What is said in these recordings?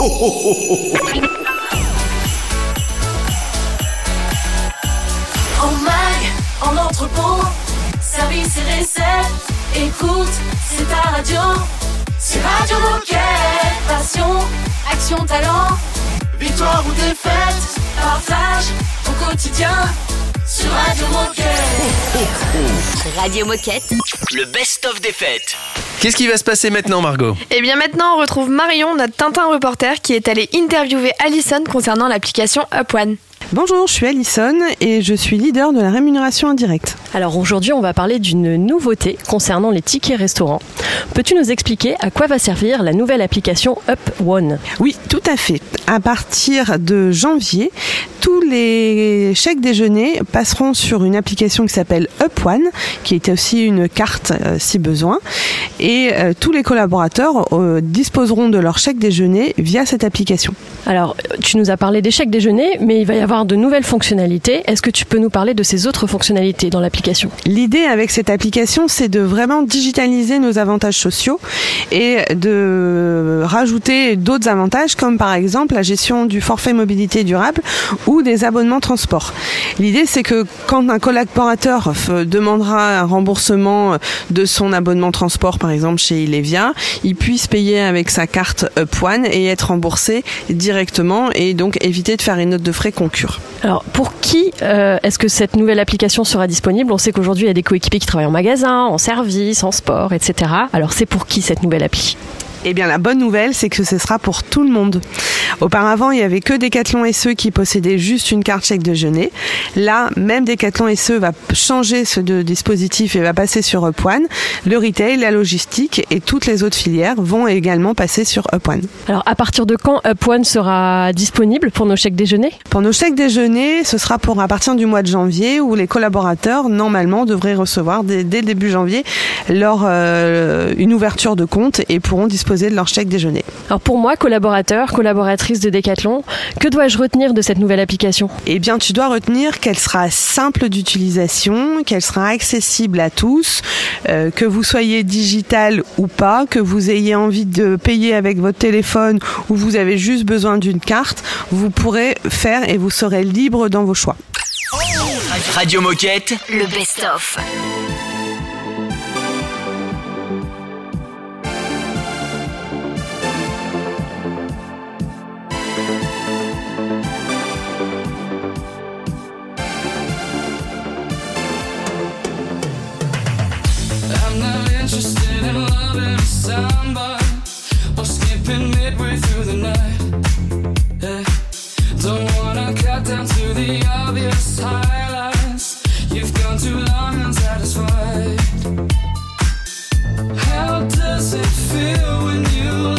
En mag, en entrepôt, service et recette. Écoute, c'est ta radio. C'est Radio Moquette. Passion, action, talent. Victoire ou défaite, partage ton quotidien sur Radio Moquette. Radio Moquette. Le best-of des fêtes. Qu'est-ce qui va se passer maintenant, Margot Et bien maintenant, on retrouve Marion, notre Tintin reporter, qui est allé interviewer Alison concernant l'application Up One. Bonjour, je suis Alison et je suis leader de la rémunération indirecte. Alors aujourd'hui, on va parler d'une nouveauté concernant les tickets restaurants. Peux-tu nous expliquer à quoi va servir la nouvelle application Up One? Oui, tout à fait. À partir de janvier, tous les chèques déjeuner passeront sur une application qui s'appelle Up One, qui est aussi une carte euh, si besoin. Et euh, tous les collaborateurs euh, disposeront de leur chèque déjeuner via cette application. Alors, tu nous as parlé des chèques déjeuner, mais il va y avoir de nouvelles fonctionnalités. Est-ce que tu peux nous parler de ces autres fonctionnalités dans l'application? L'idée avec cette application, c'est de vraiment digitaliser nos avantages sociaux et de rajouter d'autres avantages comme par exemple la gestion du forfait mobilité durable ou des abonnements transport. L'idée, c'est que quand un collaborateur demandera un remboursement de son abonnement transport, par exemple chez Ilevia, il puisse payer avec sa carte Up One et être remboursé directement et donc éviter de faire une note de frais Alors, pour qui euh, est-ce que cette nouvelle application sera disponible? On sait qu'aujourd'hui, il y a des coéquipiers qui travaillent en magasin, en service, en sport, etc. Alors, c'est pour qui cette nouvelle appli? Eh bien, la bonne nouvelle, c'est que ce sera pour tout le monde. Auparavant, il y avait que Decathlon SE qui possédait juste une carte chèque déjeuner. Là, même Decathlon SE va changer ce de dispositif et va passer sur Up One. Le retail, la logistique et toutes les autres filières vont également passer sur Up One. Alors, à partir de quand Up One sera disponible pour nos chèques déjeuner Pour nos chèques déjeuner, ce sera pour à partir du mois de janvier où les collaborateurs, normalement, devraient recevoir dès, dès le début janvier leur, euh, une ouverture de compte et pourront disposer de leur chèque déjeuner. Alors, pour moi, collaborateur, collaboratrice de Decathlon, que dois-je retenir de cette nouvelle application? Eh bien, tu dois retenir qu'elle sera simple d'utilisation, qu'elle sera accessible à tous, euh, que vous soyez digital ou pas, que vous ayez envie de payer avec votre téléphone ou vous avez juste besoin d'une carte, vous pourrez faire et vous serez libre dans vos choix. Radio Moquette. Le best-of. Somebody or skipping midway through the night. Yeah. Don't wanna cut down to the obvious highlights. You've gone too long unsatisfied. How does it feel when you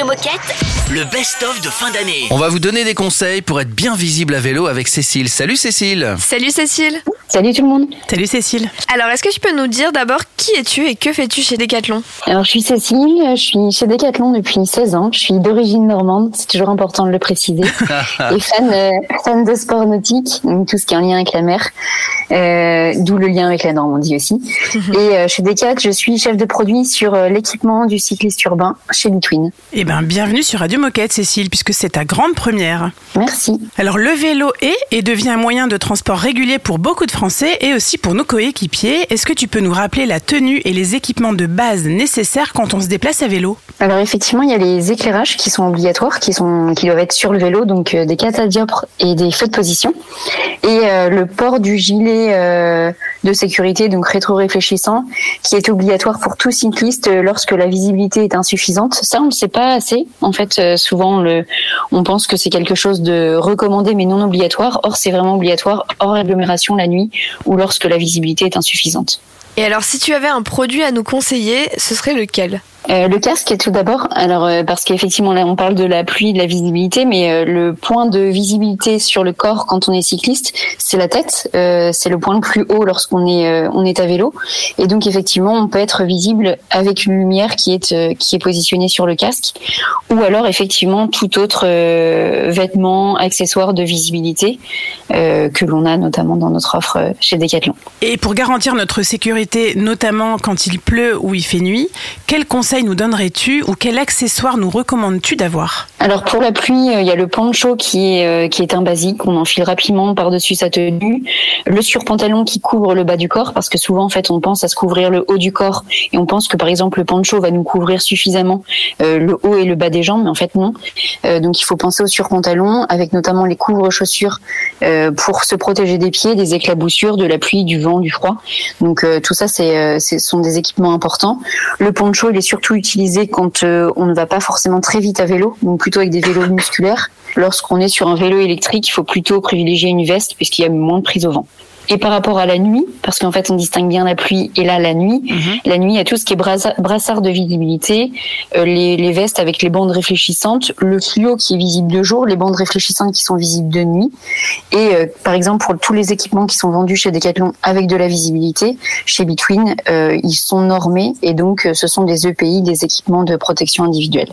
Radio Moquette, le best-of de fin d'année. On va vous donner des conseils pour être bien visible à vélo avec Cécile. Salut Cécile Salut Cécile. Salut tout le monde. Salut Cécile. Alors, est-ce que tu peux nous dire d'abord qui es-tu et que fais-tu chez Decathlon? Alors je suis Cécile, je suis chez Decathlon depuis 16 ans. Je suis d'origine normande, c'est toujours important de le préciser. et fan, euh, fan de sport nautique, donc tout ce qui est en lien avec la mer, euh, d'où le lien avec la Normandie aussi. et euh, chez Decat, je suis chef de produit sur euh, l'équipement du cycliste urbain chez Between. Eh ben, bienvenue sur Radio Moquette, Cécile, puisque c'est ta grande première. Merci. Alors, le vélo est et devient un moyen de transport régulier pour beaucoup de Français et aussi pour nos coéquipiers. Est-ce que tu peux nous rappeler la tenue et les équipements de base nécessaires quand on se déplace à vélo? Alors effectivement, il y a les éclairages qui sont obligatoires, qui sont qui doivent être sur le vélo, donc euh, des catadiopres et des feux de position, et euh, le port du gilet euh, de sécurité, donc rétro-réfléchissant, qui est obligatoire pour tout cycliste lorsque la visibilité est insuffisante. Ça, on ne sait pas assez. En fait, souvent, on pense que c'est quelque chose de recommandé mais non obligatoire. Or, c'est vraiment obligatoire hors agglomération la nuit ou lorsque la visibilité est insuffisante. Et alors, si tu avais un produit à nous conseiller, ce serait lequel? Euh, le casque tout d'abord, alors euh, parce qu'effectivement là on parle de la pluie, de la visibilité, mais euh, le point de visibilité sur le corps quand on est cycliste, c'est la tête, c'est le point le plus haut lorsqu'on est on est à vélo, et donc effectivement on peut être visible avec une lumière qui est qui est positionnée sur le casque, ou alors effectivement tout autre vêtement, accessoire de visibilité que l'on a notamment dans notre offre chez Decathlon. Et pour garantir notre sécurité, notamment quand il pleut ou il fait nuit, quels nous donnerais-tu ou quel accessoire nous recommandes-tu d'avoir? Alors pour la pluie, euh, il y a le poncho qui est euh, qui est un basique, on enfile rapidement par-dessus sa tenue, le surpantalon qui couvre le bas du corps parce que souvent en fait on pense à se couvrir le haut du corps et on pense que par exemple le poncho va nous couvrir suffisamment euh, le haut et le bas des jambes, mais en fait non. Donc il faut penser au surpantalon avec notamment les couvre-chaussures pour se protéger des pieds, des éclaboussures, de la pluie, du vent, du froid. Donc tout ça ce sont des équipements importants. Le poncho il est surtout utilisé quand euh, on ne va pas forcément très vite à vélo, donc plutôt avec des vélos musculaires. Lorsqu'on est sur un vélo électrique, il faut plutôt privilégier une veste puisqu'il y a moins de prise au vent. Et par rapport à la nuit, parce qu'en fait on distingue bien la pluie et là la nuit, la nuit il y a tout ce qui est brassard de visibilité, euh, les, les vestes avec les bandes réfléchissantes, le fluo qui est visible de jour, les bandes réfléchissantes qui sont visibles de nuit. Et euh, par exemple pour tous les équipements qui sont vendus chez Decathlon avec de la visibilité, chez Between, euh, ils sont normés et donc ce sont des EPI, des équipements de protection individuelle.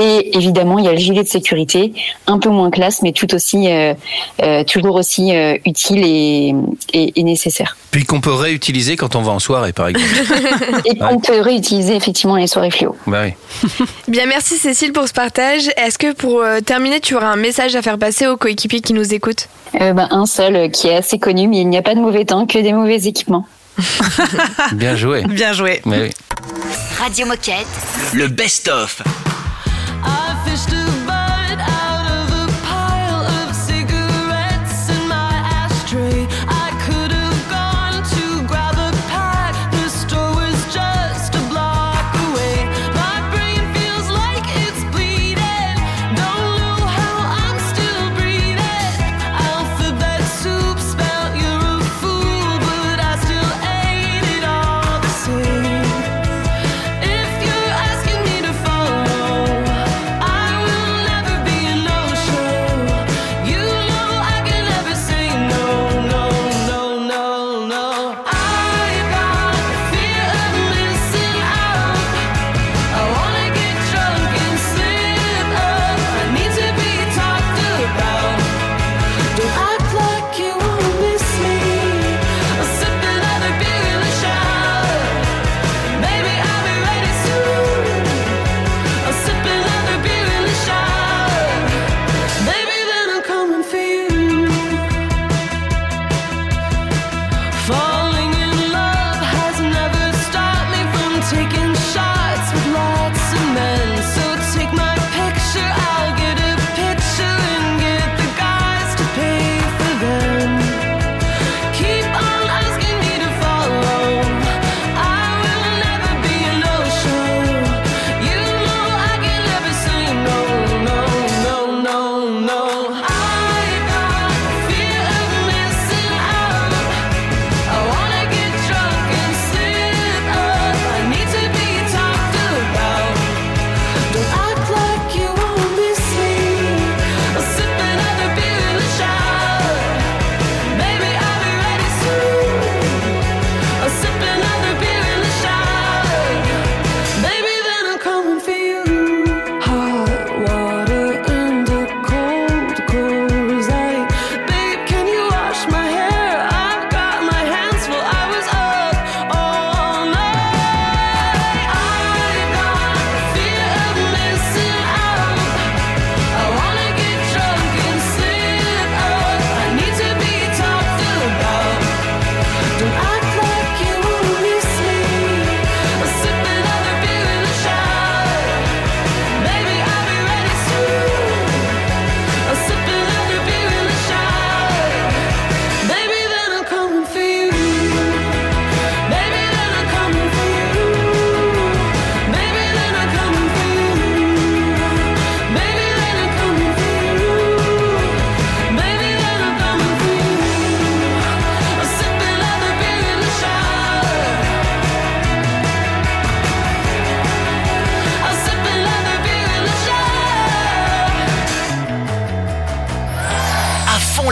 Et évidemment il y a le gilet de sécurité, un peu moins classe mais tout aussi euh, euh, toujours aussi euh, utile et, et, et nécessaire. Puis qu'on peut réutiliser quand on va en soirée, par exemple. Et qu'on peut réutiliser effectivement les soirées fluo. bah oui. Bien, merci Cécile pour ce partage. Est-ce que pour euh, terminer, tu auras un message à faire passer aux coéquipiers qui nous écoutent? Euh, ben, un seul euh, qui est assez connu, mais il n'y a pas de mauvais temps, que des mauvais équipements. Bien joué. Bien joué. Mais oui. Radio Moquette, le best-of.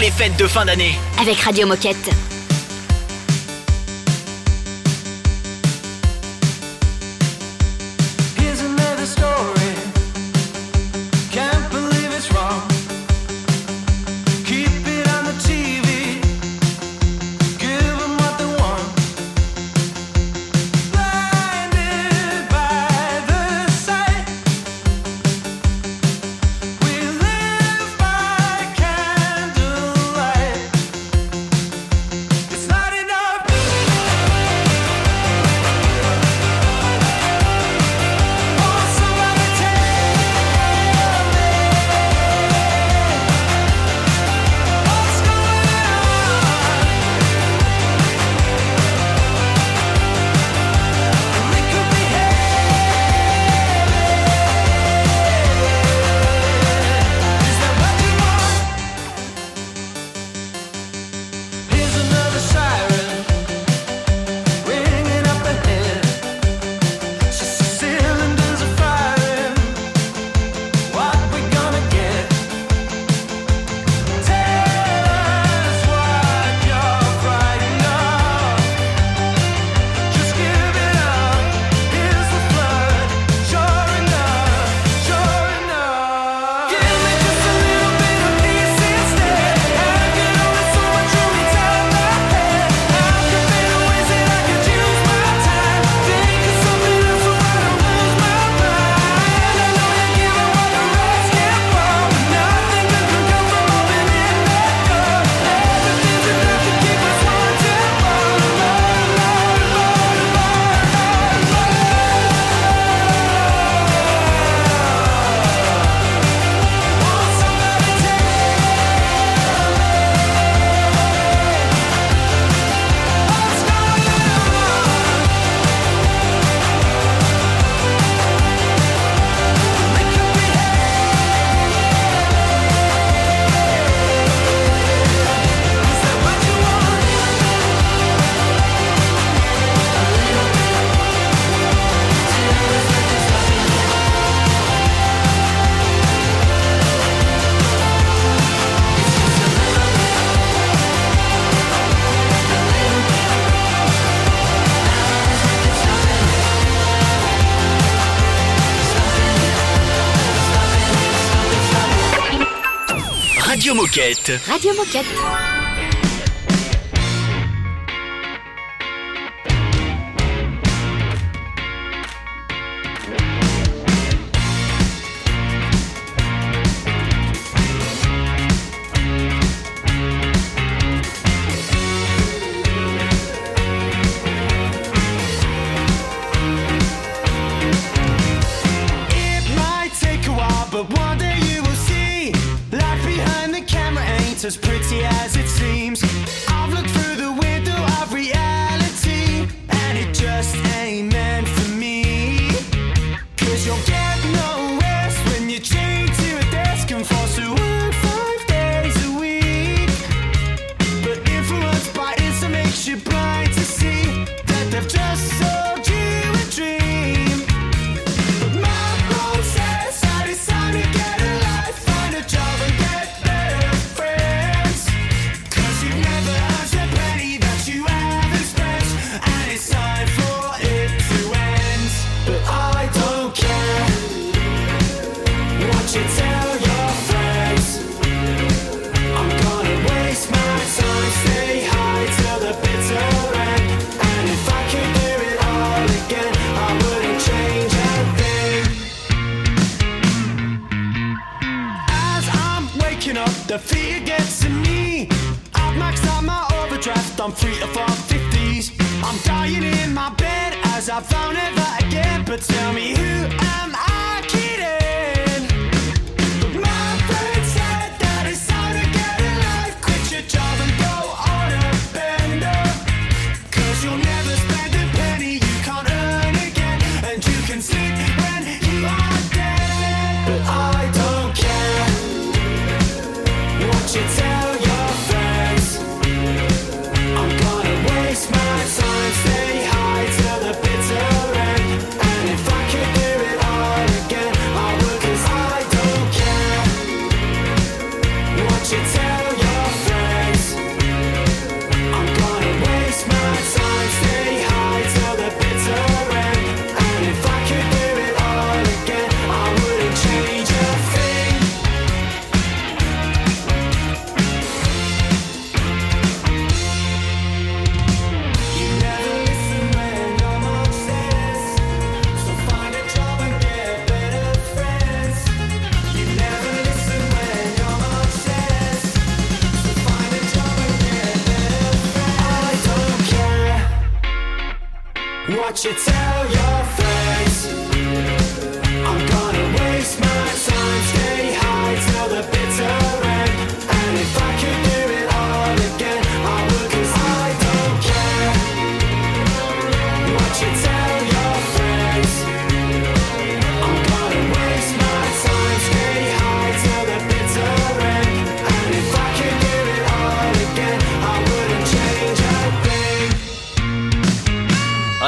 les fêtes de fin d'année. Avec Radio Moquette. Radio Moquette. What you tell your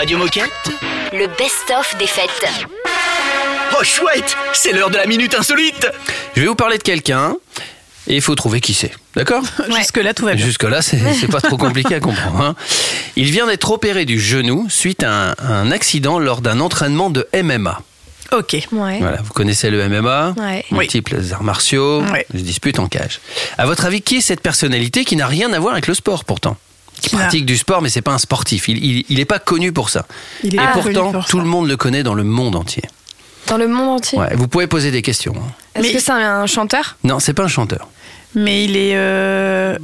Radio Moquette Le best-of des fêtes. Oh chouette C'est l'heure de la minute insolite Je vais vous parler de quelqu'un et il faut trouver qui c'est. D'accord? Jusque-là, tout va bien. Jusque-là, c'est c'est pas trop compliqué à comprendre. hein. Il vient d'être opéré du genou suite à un, un accident lors d'un entraînement de MMA. Ok. Ouais. Voilà, vous connaissez le MMA Ouais. Oui. Multiples arts martiaux, Ouais. se disputent en cage. À votre avis, qui est cette personnalité qui n'a rien à voir avec le sport pourtant? Qui pratique du sport, mais c'est pas un sportif. Il, il, il est pas connu pour ça. Il est Et pas connu pourtant, pour tout ça. le monde le connaît dans le monde entier. Dans le monde entier. Ouais, vous pouvez poser des questions. hein. Est-ce Mais- que c'est un chanteur? Non, c'est pas un chanteur. Mais il est. euh,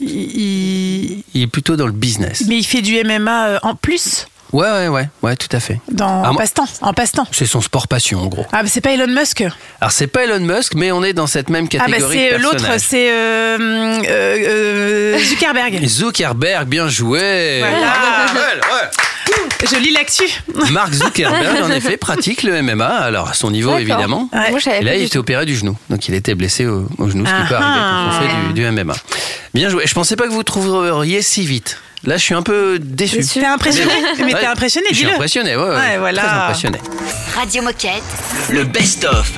il, il- Il est plutôt dans le business. mais il fait du MMA euh, en plus Ouais, ouais, ouais, ouais, tout à fait. dans Ah, passe-temps. En passe-temps. C'est son sport passion, en gros. Ah, mais c'est pas Elon Musk. Alors, c'est pas Elon Musk, mais on est dans cette même Ah, bah catégorie c'est de l'autre, c'est euh, euh, euh, Zuckerberg. Zuckerberg, bien joué. Voilà. Ouais, ouais. Je lis l'actu. Mark Zuckerberg, en effet, pratique le MMA, alors à son niveau évidemment. Ouais. Moi, je savais Et là, il était opéré du genou. Donc, il était blessé au, au genou, ce qui peut Ah arriver quand on ah. fait du, du MMA. Bien joué. Je pensais pas que vous trouveriez si vite. Là, je suis un peu déçu. T'es impressionné Mais t'es impressionné, Je suis impressionné, ouais, ouais, Ouais, voilà. Très impressionné. Radio Moquette. Le best-of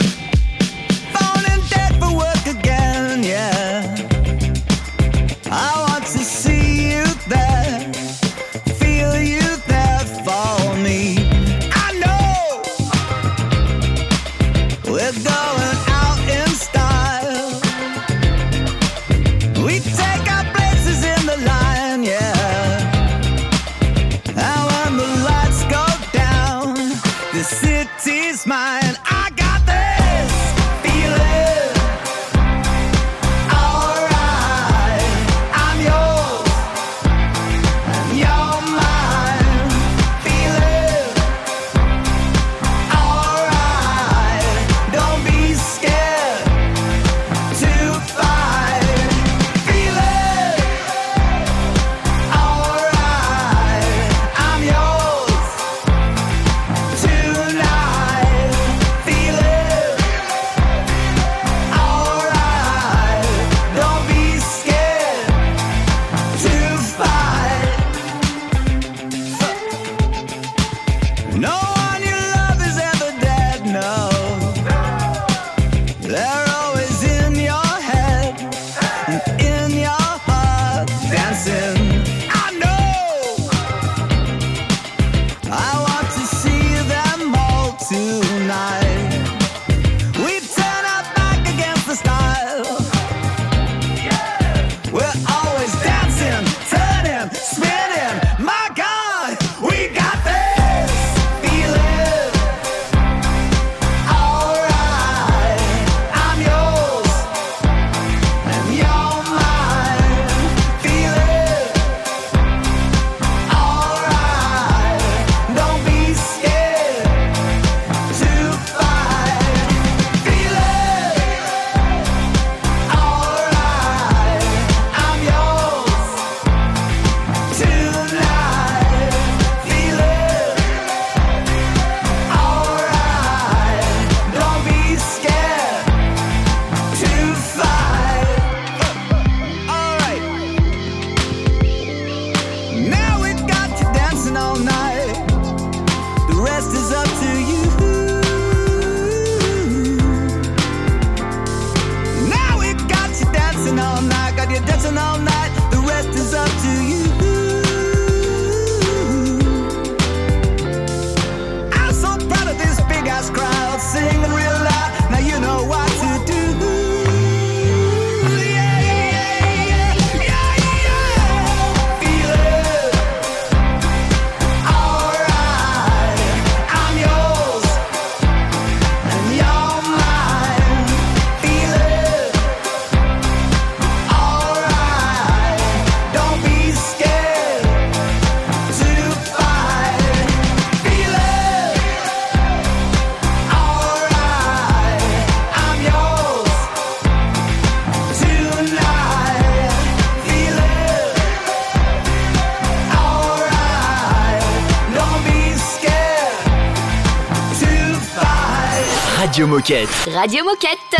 Moquette. Radio Moquette.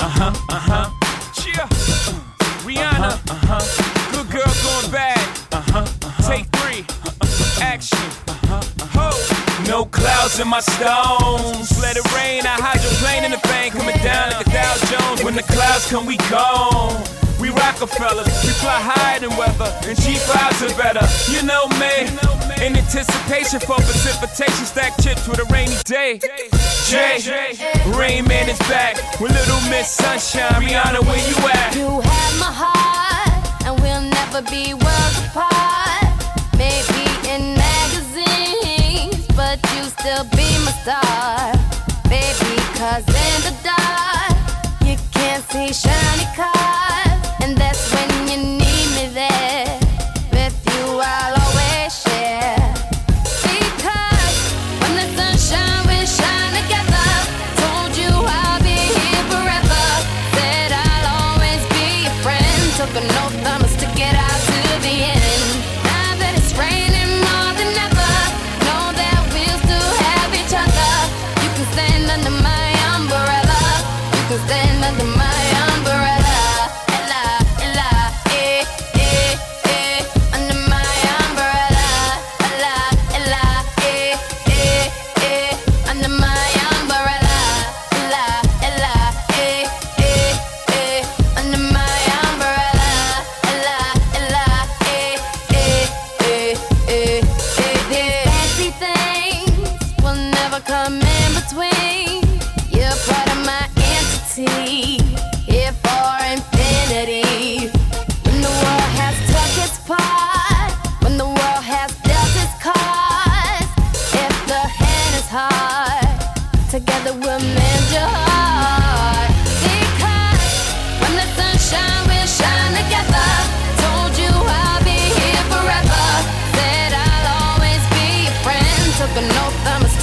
Uh-huh, uh-huh. Cheer. Rihanna. Uh-huh, uh-huh. Good girl going. Uh-huh, uh-huh. Take three. Uh-huh. Action. Uh-huh, uh-huh. Ho. No clouds in my stones. Let it rain. I in the bank. Coming down like a Dow Jones. When the clouds come, we. We Rockefellers. We fly higher than weather. And G5s are better. You know me. You know me. In anticipation for precipitation, stack chips with a rainy day. Jay, Rain Man is back with Little Miss Sunshine. Rihanna, where you at? You have my heart, and we'll never be worlds apart. Maybe in magazines, but you still be my star. Baby, cause in the dark, you can't see shiny cars. took an oath, I'm a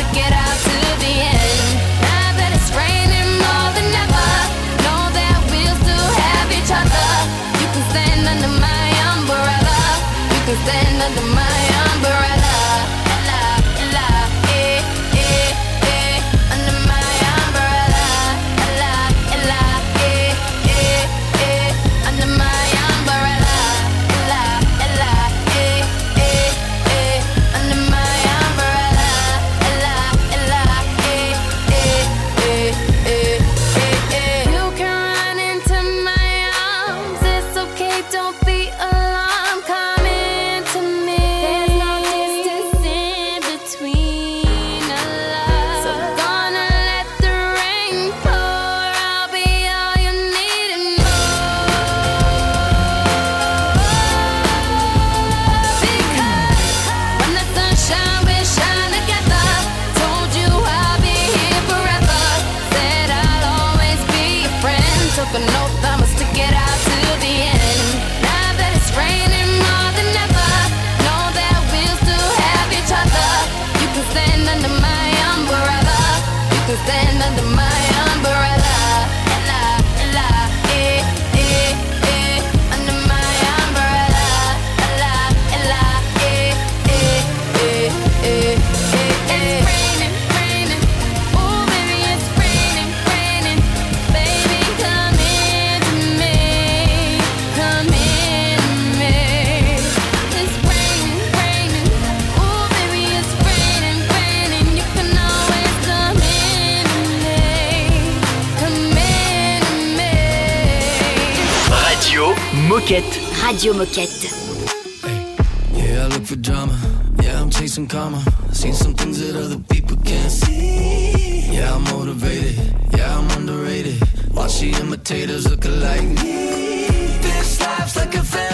Radio Moquette. Radio Moquette. Hey. Yeah, I look for drama. Yeah, I'm chasing karma. Seen some things that other people can't see. Yeah, I'm motivated. Yeah, I'm underrated. Watch the imitators look. This life's like a.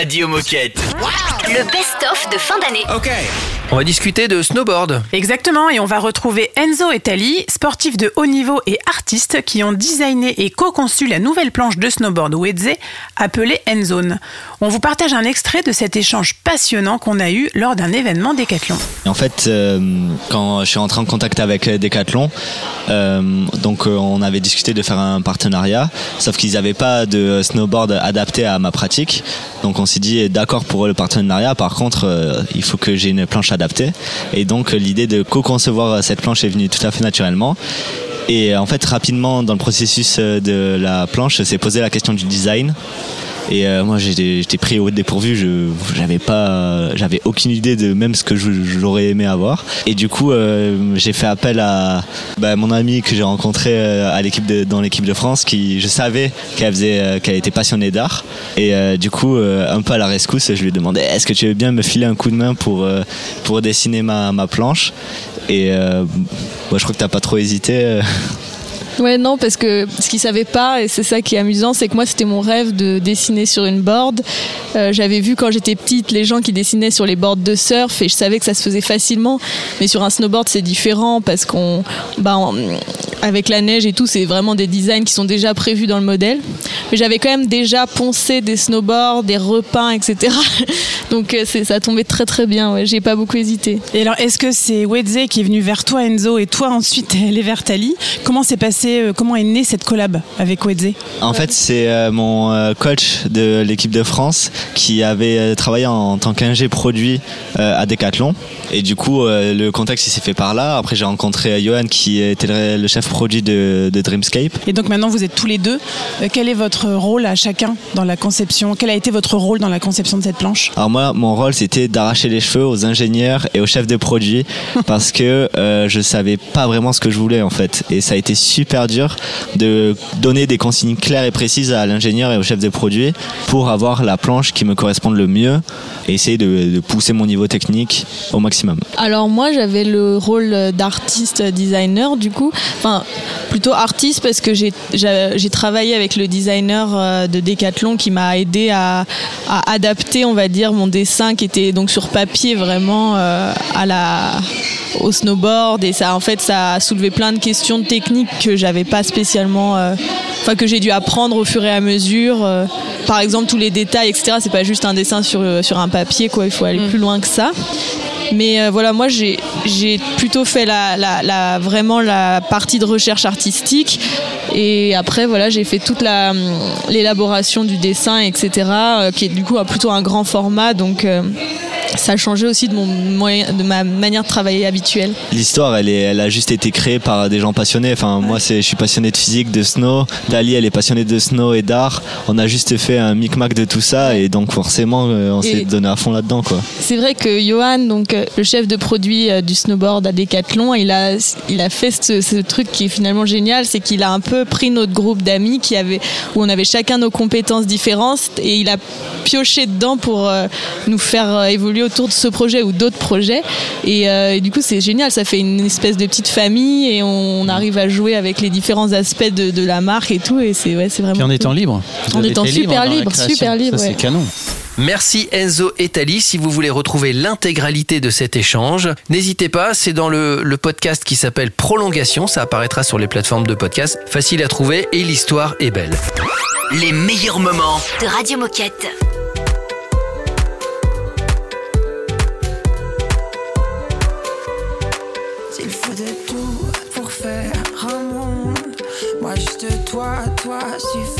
Radio Moquette. Le best-of de fin d'année. Ok. On va discuter de snowboard. Exactement, et on va retrouver Enzo et Tali, sportifs de haut niveau et artistes qui ont designé et co-conçu la nouvelle planche de snowboard Wedze appelée Enzone. On vous partage un extrait de cet échange passionnant qu'on a eu lors d'un événement Décathlon. En fait, euh, quand je suis entré en contact avec euh, Decathlon, euh, donc euh, on avait discuté de faire un partenariat, sauf qu'ils n'avaient pas de snowboard adapté à ma pratique. Donc on s'est dit d'accord pour le partenariat. Par contre, euh, il faut que j'ai une planche adaptée. Et donc euh, l'idée de co-concevoir euh, cette planche est venue tout à fait naturellement. Et en fait, rapidement dans le processus de la planche, s'est posé la question du design. Et euh, moi, j'étais pris au dépourvu. Je j'avais pas, j'avais aucune idée de même ce que j'aurais aimé avoir. Et du coup, euh, j'ai fait appel à bah, mon amie que j'ai rencontré euh, à l'équipe dans l'équipe de France, qui je savais qu'elle faisait, euh, qu'elle était passionnée d'art. Et euh, du coup, euh, un peu à la rescousse, je lui ai demandé est-ce que tu veux bien me filer un coup de main pour pour dessiner ma, ma planche? Et moi, je crois que t'as pas trop hésité. Ouais, non, parce que ce qu'ils savaient pas, et c'est ça qui est amusant, c'est que moi, c'était mon rêve de dessiner sur une board. Euh, J'avais vu quand j'étais petite les gens qui dessinaient sur les boards de surf et je savais que ça se faisait facilement. Mais sur un snowboard, c'est différent parce qu'on, bah, avec la neige et tout, c'est vraiment des designs qui sont déjà prévus dans le modèle. Mais j'avais quand même déjà poncé des snowboards, des repeints, etc. Donc euh, ça tombait très très bien. Ouais, j'ai pas beaucoup hésité. Et alors, est-ce que c'est Wedze qui est venu vers toi, Enzo, et toi ensuite, elle est vers Tali? Comment s'est passé, euh, comment est née cette collab avec Wedze En fait, c'est euh, mon euh, coach de l'équipe de France qui avait travaillé en tant qu'ingé produit à Decathlon. Et du coup, le contact il s'est fait par là. Après, j'ai rencontré Johan qui était le, chef produit de, de Dreamscape. Et donc maintenant, vous êtes tous les deux. Quel est votre rôle à chacun dans la conception? Quel a été votre rôle dans la conception de cette planche? Alors moi, mon rôle, c'était d'arracher les cheveux aux ingénieurs et aux chefs de produit parce que euh, je savais pas vraiment ce que je voulais en fait. Et ça a été super dur de donner des consignes claires et précises à l'ingénieur et au chef de produit pour avoir la planche qui me corresponde le mieux et essayer de, pousser mon niveau technique au maximum. Alors moi j'avais le rôle d'artiste designer du coup, enfin plutôt artiste parce que j'ai travaillé avec le designer euh, de Decathlon qui m'a aidé à, à adapter on va dire mon dessin qui était donc sur papier vraiment euh, à la au snowboard et ça en fait ça a soulevé plein de questions techniques que j'avais pas spécialement euh, enfin que j'ai dû apprendre au fur et à mesure euh, par exemple tous les détails etc c'est pas juste un dessin sur euh, sur un papier quoi. Il faut aller plus loin que ça. Mais euh, voilà, moi j'ai plutôt fait la, la, la- vraiment la partie de recherche artistique. Et après voilà j'ai fait toute hum, l'élaboration du dessin etc euh, qui est du coup à plutôt un grand format. Donc euh, ça a changé aussi de mon moyen, de ma manière de travailler habituelle. L'histoire, elle, est, elle a juste été créée par des gens passionnés. Enfin, moi, c'est, je suis passionné de physique, de snow. Dali, elle est passionnée de snow et d'art. On a juste fait un micmac de tout ça et donc forcément, euh, on s'est donné à fond là-dedans, quoi. C'est vrai que Johan, donc euh, le chef de produit euh, du snowboard à Decathlon, il a, il a fait ce, ce truc qui est finalement génial, c'est qu'il a un peu pris notre groupe d'amis qui avait, où on avait chacun nos compétences différentes et il a pioché dedans pour nous faire euh, évoluer autour de ce projet ou d'autres projets. Et, euh, et du coup, c'est génial, ça fait une espèce de petite famille et on, arrive à jouer avec les différents aspects de, de la marque et tout. Et c'est ouais, c'est vraiment. Puis en cool. étant libre. Vous En étant super libre, super libre, Ça, ouais. c'est canon. Merci Enzo et Tali. Si vous voulez retrouver l'intégralité de cet échange, n'hésitez pas, c'est dans le, le podcast qui s'appelle Prolongation, ça apparaîtra sur les plateformes de podcast, facile à trouver et l'histoire est belle. Les meilleurs moments. De Radio Moquette. Toi, toi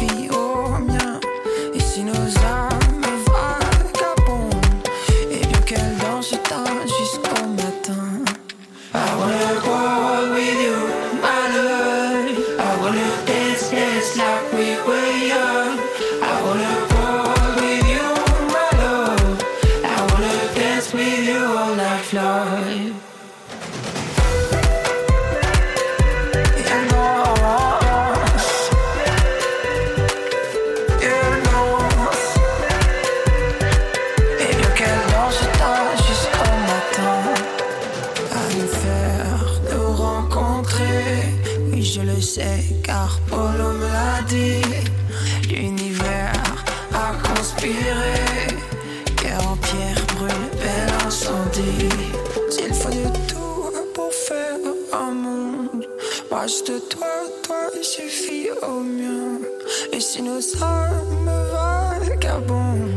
ça me vagabonde.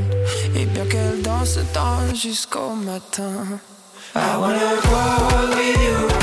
Et bien qu'elle danse, danse jusqu'au matin. I wanna go with you.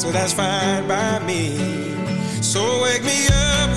so that's fine by me. So wake me up.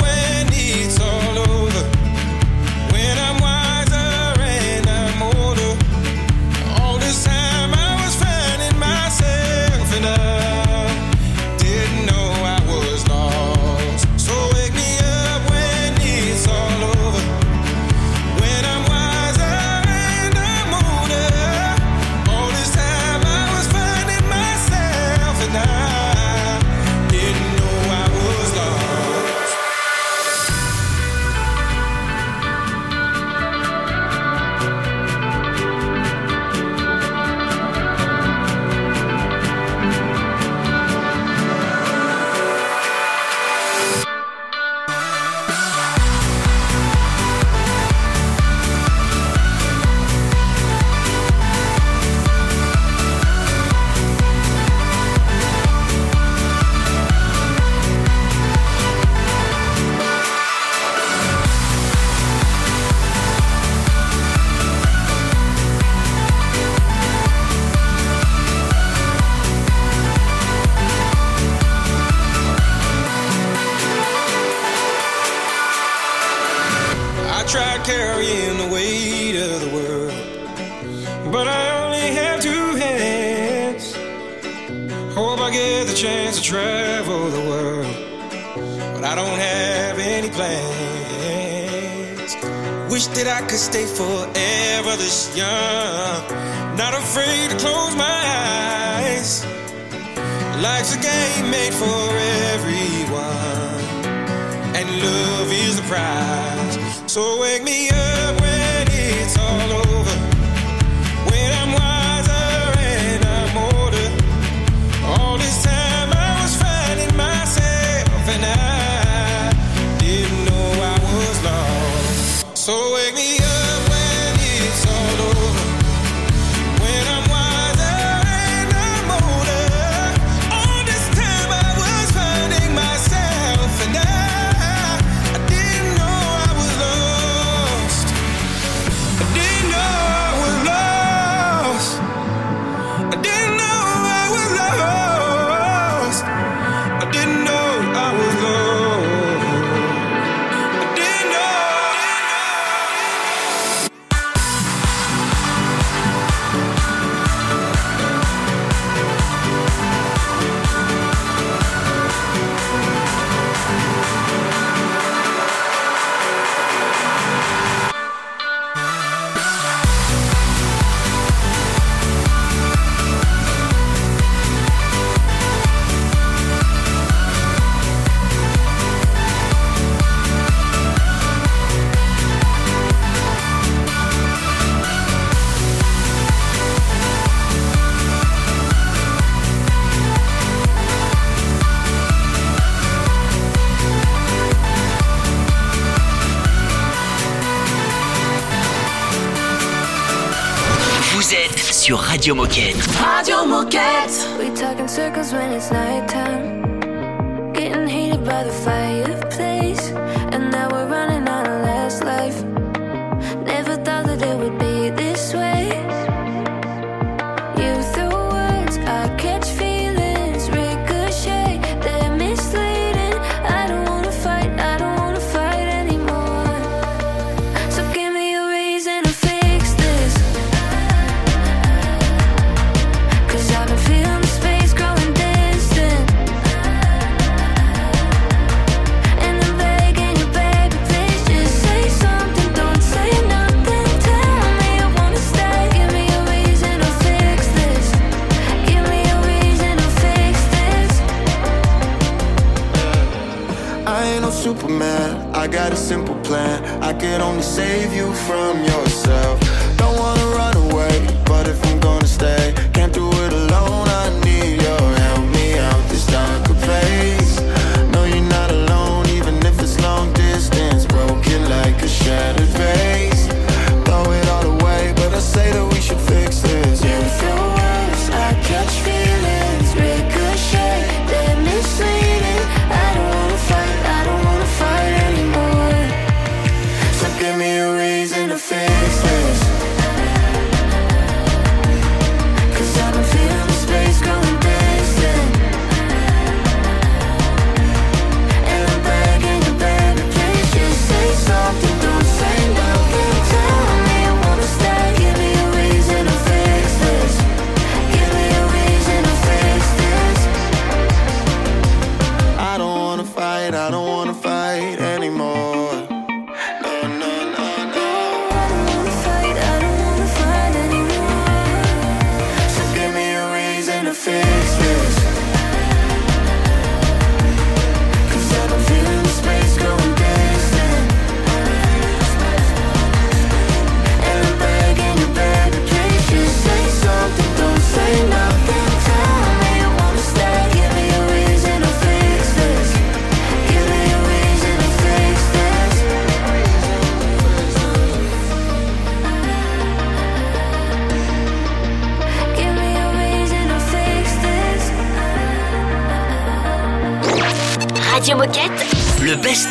Radio Moquette. Radio Moquette. We talk in circles when it's nighttime. Superman, I got a simple plan. I can only save you from yourself. Don't wanna run away, but if I'm gonna stay,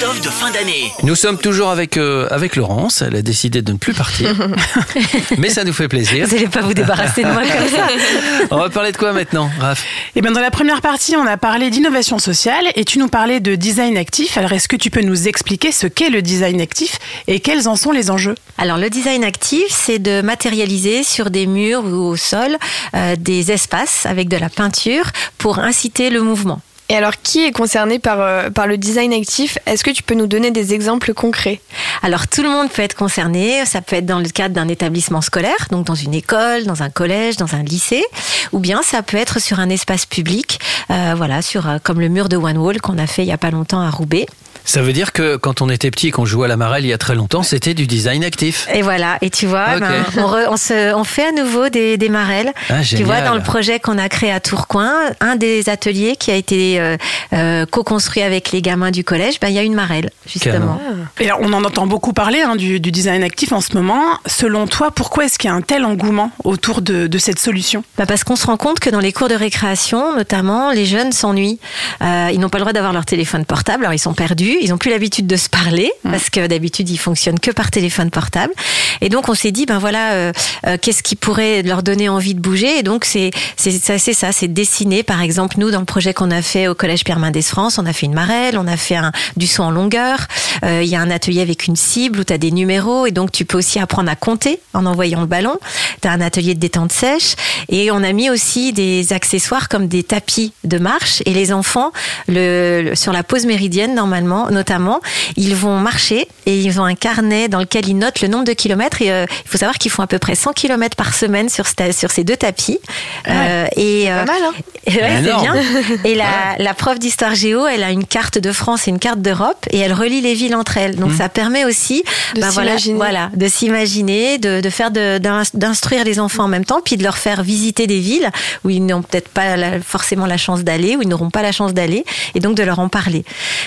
best-of de fin d'année. Nous sommes toujours avec, euh, avec Laurence. Elle a décidé de ne plus partir. Mais ça nous fait plaisir. Vous n'allez pas vous débarrasser de moi comme ça. On va parler de quoi maintenant, Raph? Et bien dans la première partie, on a parlé d'innovation sociale et tu nous parlais de design actif. Alors est-ce que tu peux nous expliquer ce qu'est le design actif et quels en sont les enjeux? Alors le design actif, c'est de matérialiser sur des murs ou au sol euh, des espaces avec de la peinture pour inciter le mouvement. Et alors, qui est concerné par, euh, par le design actif? Est-ce que tu peux nous donner des exemples concrets? Alors tout le monde peut être concerné, ça peut être dans le cadre d'un établissement scolaire, donc dans une école, dans un collège, dans un lycée, ou bien ça peut être sur un espace public, euh, voilà, sur euh, comme le mur de One Wall qu'on a fait il y a pas longtemps à Roubaix. Ça veut dire que quand on était petit et qu'on jouait à la marelle il y a très longtemps, c'était du design actif. Et voilà, et tu vois, ben, on, re- on se, on fait à nouveau des, des marelles. Ah, tu vois, dans le projet qu'on a créé à Tourcoing, un des ateliers qui a été euh, euh, co-construit avec les gamins du collège, ben, il y a une marelle, justement. Et alors, on en entend beaucoup parler hein, du, du design actif en ce moment. Selon toi, pourquoi est-ce qu'il y a un tel engouement autour de, de cette solution? Bah parce qu'on se rend compte que dans les cours de récréation, notamment, les jeunes s'ennuient. Euh, ils n'ont pas le droit d'avoir leur téléphone portable, alors ils sont perdus. Ils n'ont plus l'habitude de se parler parce que d'habitude ils fonctionnent que par téléphone portable. Et donc on s'est dit, ben voilà, euh, euh, qu'est-ce qui pourrait leur donner envie de bouger? Et donc c'est c'est ça, c'est ça, c'est dessiner. Par exemple, nous dans le projet qu'on a fait au collège Pierre Mendès France, on a fait une marelle, on a fait un, du saut en longueur. Euh, Il y a un atelier avec une cible où tu as des numéros et donc tu peux aussi apprendre à compter en envoyant le ballon. Tu as un atelier de détente sèche et on a mis aussi des accessoires comme des tapis de marche et les enfants le, le- sur la pause méridienne normalement notamment ils vont marcher et ils ont un carnet dans lequel ils notent le nombre de kilomètres et euh, il faut savoir qu'ils font à peu près 100 kilomètres par semaine sur, sur ces deux tapis Euh, et euh, Et ouais, c'est Énorme. bien. Et la, la prof d'histoire géo, elle a une carte de France et une carte d'Europe et elle relie les villes entre elles. Donc Mmh. ça permet aussi De bah, voilà, s'imaginer. voilà, de s'imaginer, de, de faire d'instruire les enfants en même temps, puis de leur faire visiter des villes où ils n'ont peut-être pas la- forcément la chance d'aller, où ils n'auront pas la chance d'aller, et donc de leur en parler.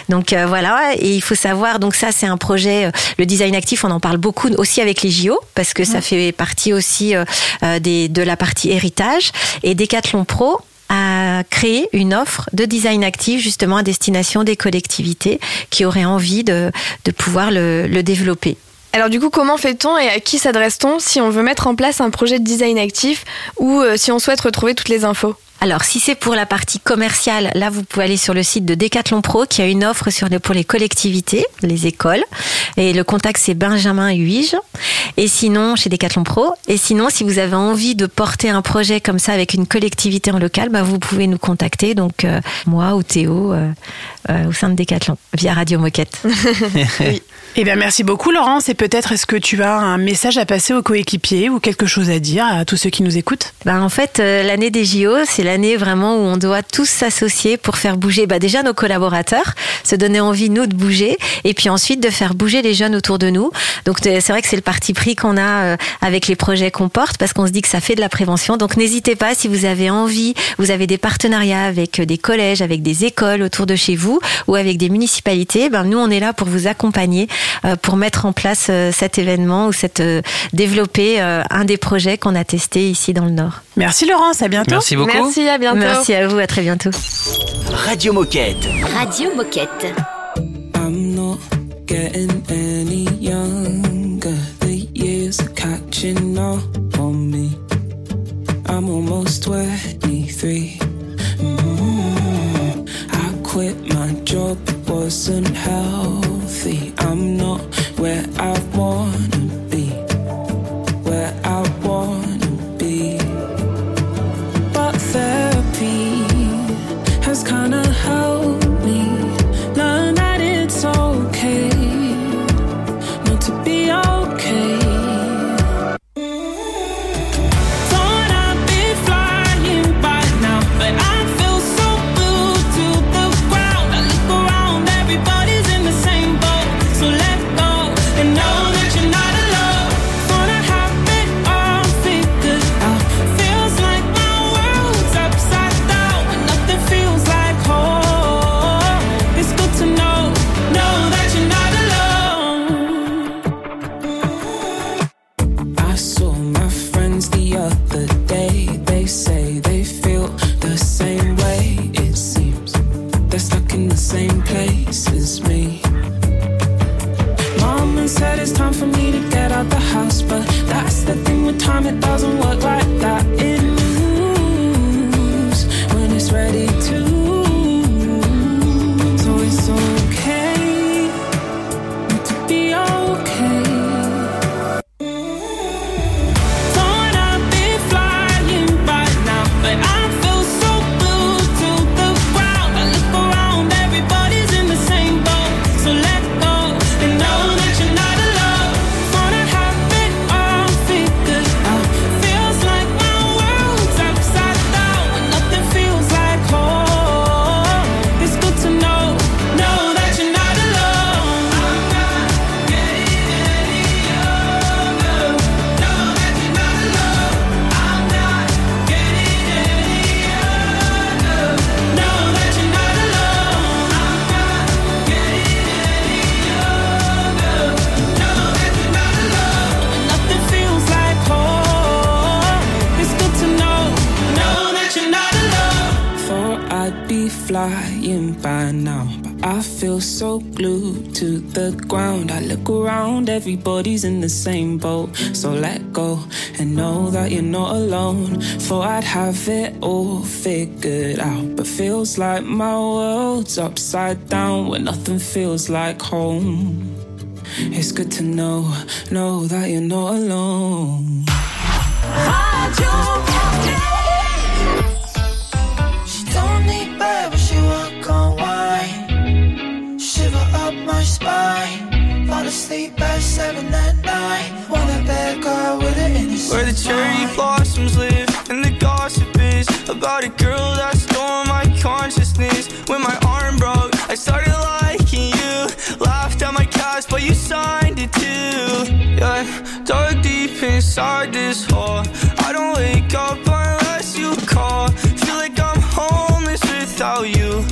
Donc euh, voilà, et il faut savoir, donc ça c'est un projet, euh, le design actif, on en parle beaucoup aussi avec les JO, parce que ça fait partie aussi euh, euh, des, de la partie héritage. Et Decathlon Pro a créé une offre de design actif justement à destination des collectivités qui auraient envie de, de pouvoir le, le développer. Alors du coup, comment fait-on et à qui s'adresse-t-on si on veut mettre en place un projet de design actif ou si on souhaite retrouver toutes les infos? Alors, si c'est pour la partie commerciale, là, vous pouvez aller sur le site de Decathlon Pro qui a une offre sur les, pour les collectivités, les écoles. Et le contact, c'est Benjamin Huige. Et sinon, chez Decathlon Pro. Et sinon, si vous avez envie de porter un projet comme ça avec une collectivité en local, bah, vous pouvez nous contacter. Donc, euh, moi ou Théo, euh, euh, au sein de Decathlon, via Radio Moquette. Eh bien, merci beaucoup, Laurence. Et peut-être, est-ce que tu as un message à passer aux coéquipiers ou quelque chose à dire à tous ceux qui nous écoutent? Ben, en fait, euh, l'année des JO, c'est l'année vraiment où on doit tous s'associer pour faire bouger bah, déjà nos collaborateurs, se donner envie, nous, de bouger, et puis ensuite de faire bouger les jeunes autour de nous. Donc, c'est vrai que c'est le parti pris qu'on a euh, avec les projets qu'on porte, parce qu'on se dit que ça fait de la prévention. Donc, n'hésitez pas, si vous avez envie, vous avez des partenariats avec euh, des collèges, avec des écoles autour de chez vous, ou avec des municipalités, ben, nous, on est là pour vous accompagner, pour mettre en place euh, cet événement ou cette, euh, développer euh, un des projets qu'on a testé ici dans le Nord. Merci, Laurence. À bientôt. Merci beaucoup. Merci, à bientôt. Merci à vous, à très bientôt. Radio Moquette. Radio Moquette. I'm not getting any younger. The years are catching up on me. I'm almost 23. Mm. I quit my job, wasn't healthy. I'm not where I wanna be. Ground. I look around, everybody's in the same boat. So let go and know that you're not alone. Thought I'd have it all figured out, but feels like my world's upside down when nothing feels like home. It's good to know, know that you're not alone. She Fall asleep at seven at night. Wanna bad girl with an innocent Where the cherry blossoms live and the gossip is about a girl that stole my consciousness. When my arm broke, I started liking you. Laughed at my cast, but you signed it too. Yeah, dug deep inside this hole. I don't wake up unless you call. Feel like I'm homeless without you.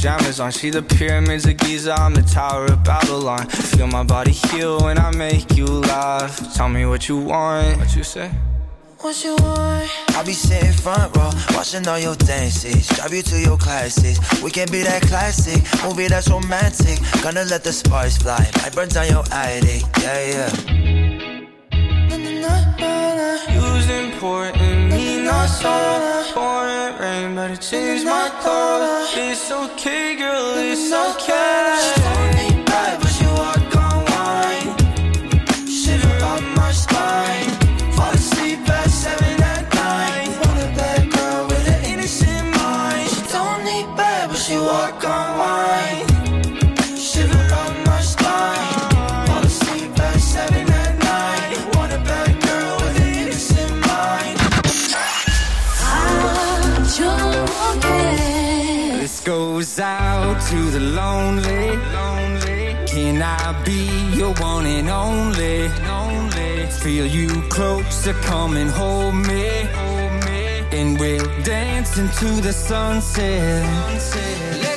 pajamas on. See the pyramids of Giza, I'm the Tower of Babylon. Feel my body heal when I make you laugh. Tell me what you want. What you say? What you want? I'll be sitting front row, watching all your dances. Drive you to your classes. We can be that classic movie that's romantic. Gonna let the sparks fly. I burn down your attic. Yeah, yeah. Using important my soda. Pouring rain, but it changed my color. It's okay, girl, it's okay. closer, come and hold me. And we'll dance into the sunset.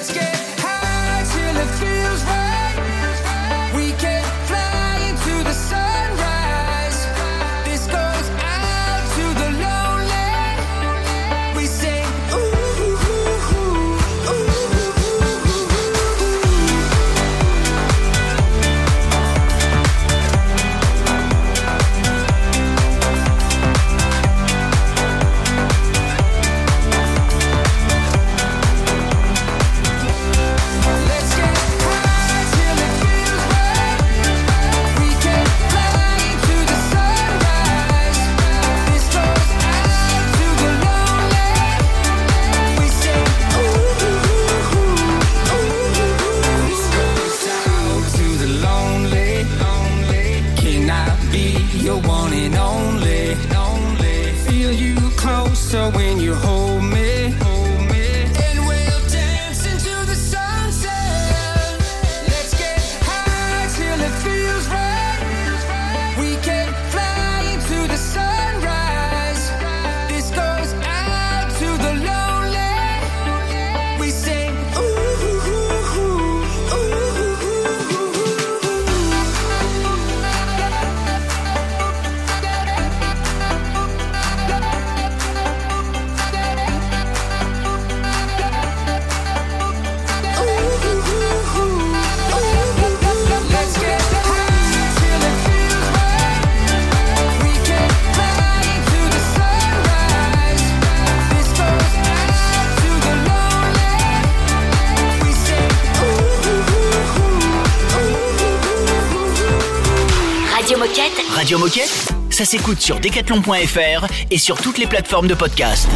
ça s'écoute sur decathlon.fr et sur toutes les plateformes de podcast.